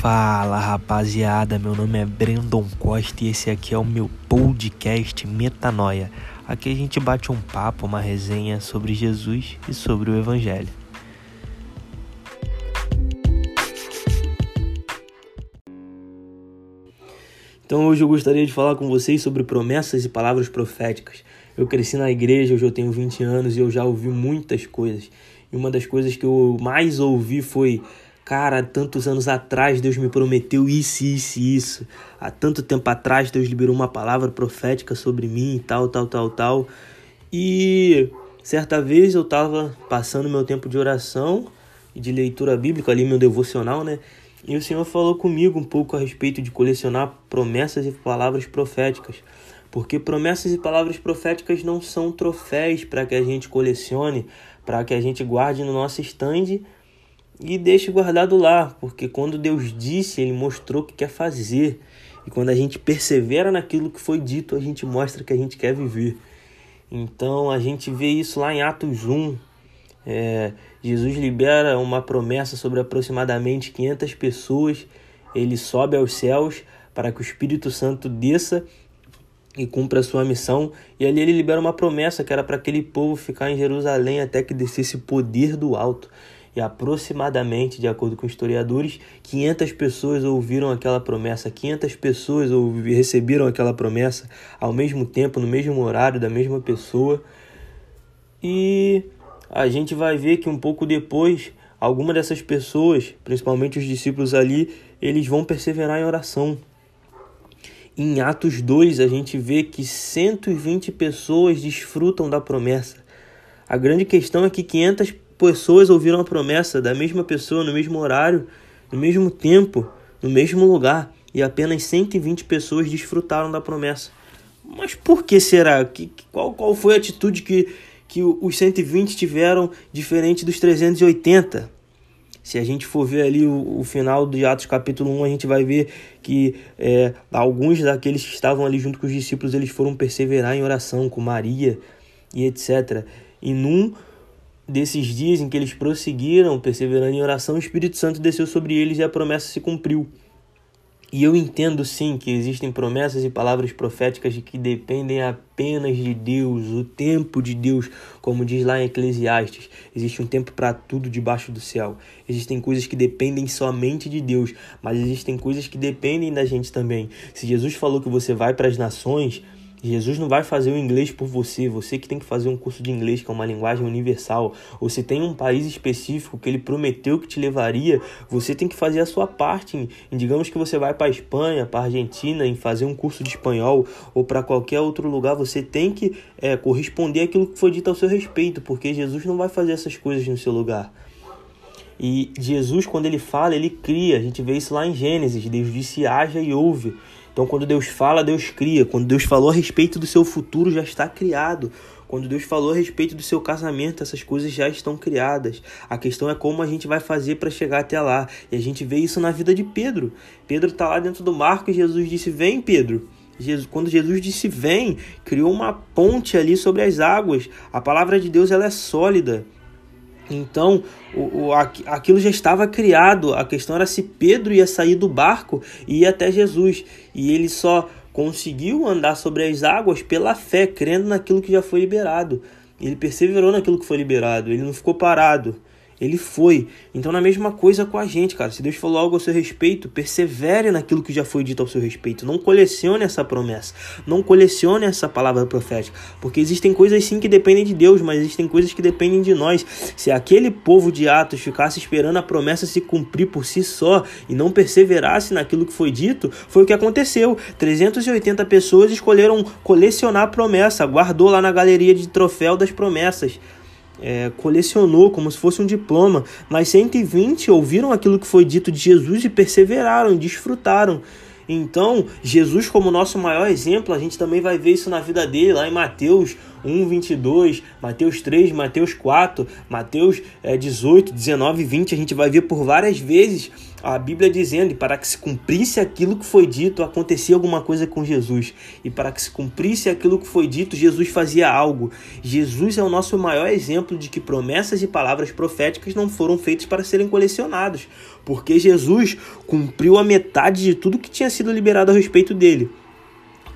Fala rapaziada, meu nome é Brandon Costa e esse aqui é o meu podcast Metanoia. Aqui a gente bate um papo, uma resenha sobre Jesus e sobre o Evangelho. Então hoje eu gostaria de falar com vocês sobre promessas e palavras proféticas. Eu cresci na igreja, hoje eu tenho 20 anos e eu já ouvi muitas coisas. E uma das coisas que eu mais ouvi foi Cara, tantos anos atrás Deus me prometeu isso, isso e isso. Há tanto tempo atrás Deus liberou uma palavra profética sobre mim e tal, tal, tal, tal. E certa vez eu estava passando meu tempo de oração e de leitura bíblica ali, meu devocional, né? E o Senhor falou comigo um pouco a respeito de colecionar promessas e palavras proféticas. Porque promessas e palavras proféticas não são troféus para que a gente colecione, para que a gente guarde no nosso estande e deixe guardado lá, porque quando Deus disse, Ele mostrou o que quer fazer. E quando a gente persevera naquilo que foi dito, a gente mostra que a gente quer viver. Então a gente vê isso lá em Atos 1. É, Jesus libera uma promessa sobre aproximadamente 500 pessoas. Ele sobe aos céus para que o Espírito Santo desça e cumpra a sua missão. E ali ele libera uma promessa que era para aquele povo ficar em Jerusalém até que descesse poder do alto e aproximadamente, de acordo com historiadores, 500 pessoas ouviram aquela promessa, 500 pessoas receberam aquela promessa ao mesmo tempo, no mesmo horário, da mesma pessoa. E a gente vai ver que um pouco depois, alguma dessas pessoas, principalmente os discípulos ali, eles vão perseverar em oração. Em Atos 2, a gente vê que 120 pessoas desfrutam da promessa. A grande questão é que 500 pessoas ouviram a promessa da mesma pessoa no mesmo horário, no mesmo tempo, no mesmo lugar, e apenas 120 pessoas desfrutaram da promessa. Mas por que será? Que, qual, qual foi a atitude que, que os 120 tiveram diferente dos 380? Se a gente for ver ali o, o, final de Atos capítulo 1, a gente vai ver que é, alguns daqueles que estavam ali junto com os discípulos, eles foram perseverar em oração com Maria e etc. E num desses dias em que eles prosseguiram, perseverando em oração, o Espírito Santo desceu sobre eles e a promessa se cumpriu. E eu entendo sim que existem promessas e palavras proféticas que dependem apenas de Deus, o tempo de Deus, como diz lá em Eclesiastes. Existe um tempo para tudo debaixo do céu. Existem coisas que dependem somente de Deus, mas existem coisas que dependem da gente também. Se Jesus falou que você vai para as nações, Jesus não vai fazer o inglês por você, você que tem que fazer um curso de inglês, que é uma linguagem universal. Ou se tem um país específico que ele prometeu que te levaria, você tem que fazer a sua parte. digamos que você vai para a Espanha, para a Argentina, em fazer um curso de espanhol, ou para qualquer outro lugar, você tem que é, corresponder àquilo que foi dito ao seu respeito, porque Jesus não vai fazer essas coisas no seu lugar. E Jesus, quando ele fala, ele cria. A gente vê isso lá em Gênesis. Deus disse: haja e ouve. Então, quando Deus fala, Deus cria. Quando Deus falou a respeito do seu futuro, já está criado. Quando Deus falou a respeito do seu casamento, essas coisas já estão criadas. A questão é como a gente vai fazer para chegar até lá. E a gente vê isso na vida de Pedro. Pedro está lá dentro do marco e Jesus disse: Vem, Pedro. Jesus, quando Jesus disse vem, criou uma ponte ali sobre as águas. A palavra de Deus ela é sólida. Então, o, o, aquilo já estava criado. A questão era se Pedro ia sair do barco e ir até Jesus. E ele só conseguiu andar sobre as águas pela fé, crendo naquilo que já foi liberado. Ele perseverou naquilo que foi liberado. Ele não ficou parado. Ele foi. Então, na mesma coisa com a gente, cara. Se Deus falou algo ao seu respeito, persevere naquilo que já foi dito ao seu respeito. Não colecione essa promessa. Não colecione essa palavra profética. Porque existem coisas sim que dependem de Deus, mas existem coisas que dependem de nós. Se aquele povo de Atos ficasse esperando a promessa se cumprir por si só e não perseverasse naquilo que foi dito, foi o que aconteceu. 380 pessoas escolheram colecionar a promessa, guardou lá na galeria de troféu das promessas é, colecionou como se fosse um diploma, mas 120 ouviram aquilo que foi dito de Jesus e perseveraram, desfrutaram. Então, Jesus, como nosso maior exemplo, a gente também vai ver isso na vida dele, lá em Mateus 1, 22, Mateus 3, Mateus 4, Mateus é, 18, 19 e 20. A gente vai ver por várias vezes a Bíblia dizendo: e para que se cumprisse aquilo que foi dito, acontecia alguma coisa com Jesus. E para que se cumprisse aquilo que foi dito, Jesus fazia algo. Jesus é o nosso maior exemplo de que promessas e palavras proféticas não foram feitas para serem colecionados, porque Jesus cumpriu a metade de tudo que tinha sido liberado a respeito dele.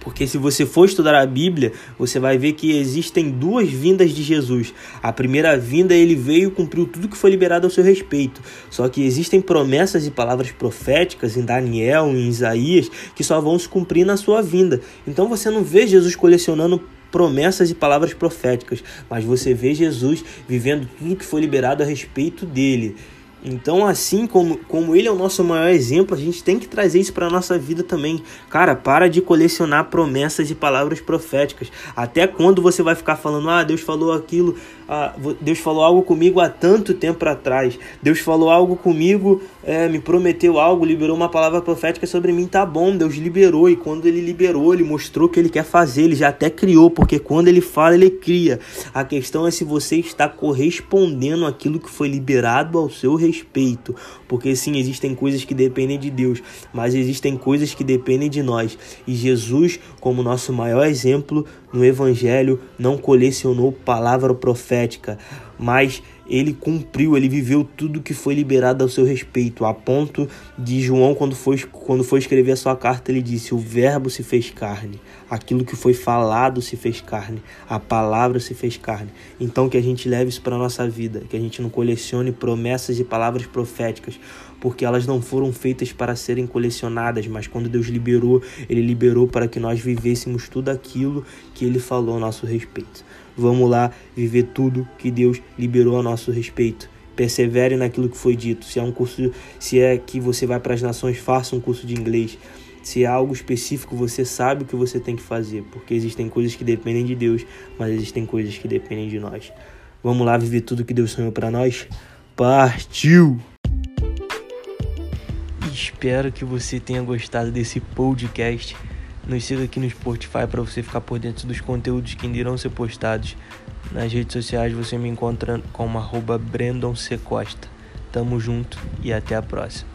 Porque se você for estudar a Bíblia, você vai ver que existem duas vindas de Jesus. A primeira vinda, ele veio e cumpriu tudo que foi liberado ao seu respeito. Só que existem promessas e palavras proféticas em Daniel, em Isaías, que só vão se cumprir na sua vinda. Então você não vê Jesus colecionando promessas e palavras proféticas, mas você vê Jesus vivendo tudo que foi liberado a respeito dele. Então, assim como, como ele é o nosso maior exemplo, a gente tem que trazer isso para a nossa vida também. Cara, para de colecionar promessas e palavras proféticas. Até quando você vai ficar falando, ah, Deus falou aquilo, ah, Deus falou algo comigo há tanto tempo atrás, Deus falou algo comigo, é, me prometeu algo, liberou uma palavra profética sobre mim, tá bom, Deus liberou. E quando ele liberou, ele mostrou que ele quer fazer, ele já até criou, porque quando ele fala, ele cria. A questão é se você está correspondendo àquilo que foi liberado ao seu respeito respeito, porque sim, existem coisas que dependem de Deus, mas existem coisas que dependem de nós. E Jesus, como nosso maior exemplo no Evangelho, não colecionou palavra profética, mas ele cumpriu, ele viveu tudo que foi liberado ao seu respeito, a ponto de João, quando foi, quando foi escrever a sua carta, ele disse: O Verbo se fez carne, aquilo que foi falado se fez carne, a palavra se fez carne. Então, que a gente leve isso para a nossa vida, que a gente não colecione promessas e palavras proféticas, porque elas não foram feitas para serem colecionadas, mas quando Deus liberou, Ele liberou para que nós vivêssemos tudo aquilo que Ele falou a nosso respeito. Vamos lá viver tudo que Deus liberou a nosso respeito. Persevere naquilo que foi dito. Se é um curso, se é que você vai para as nações, faça um curso de inglês. Se é algo específico, você sabe o que você tem que fazer, porque existem coisas que dependem de Deus, mas existem coisas que dependem de nós. Vamos lá viver tudo que Deus sonhou para nós? Partiu! Espero que você tenha gostado desse podcast. Nos siga aqui no Spotify para você ficar por dentro dos conteúdos que irão ser postados. Nas redes sociais você me encontra como arroba Brandon C. Costa. Tamo junto e até a próxima.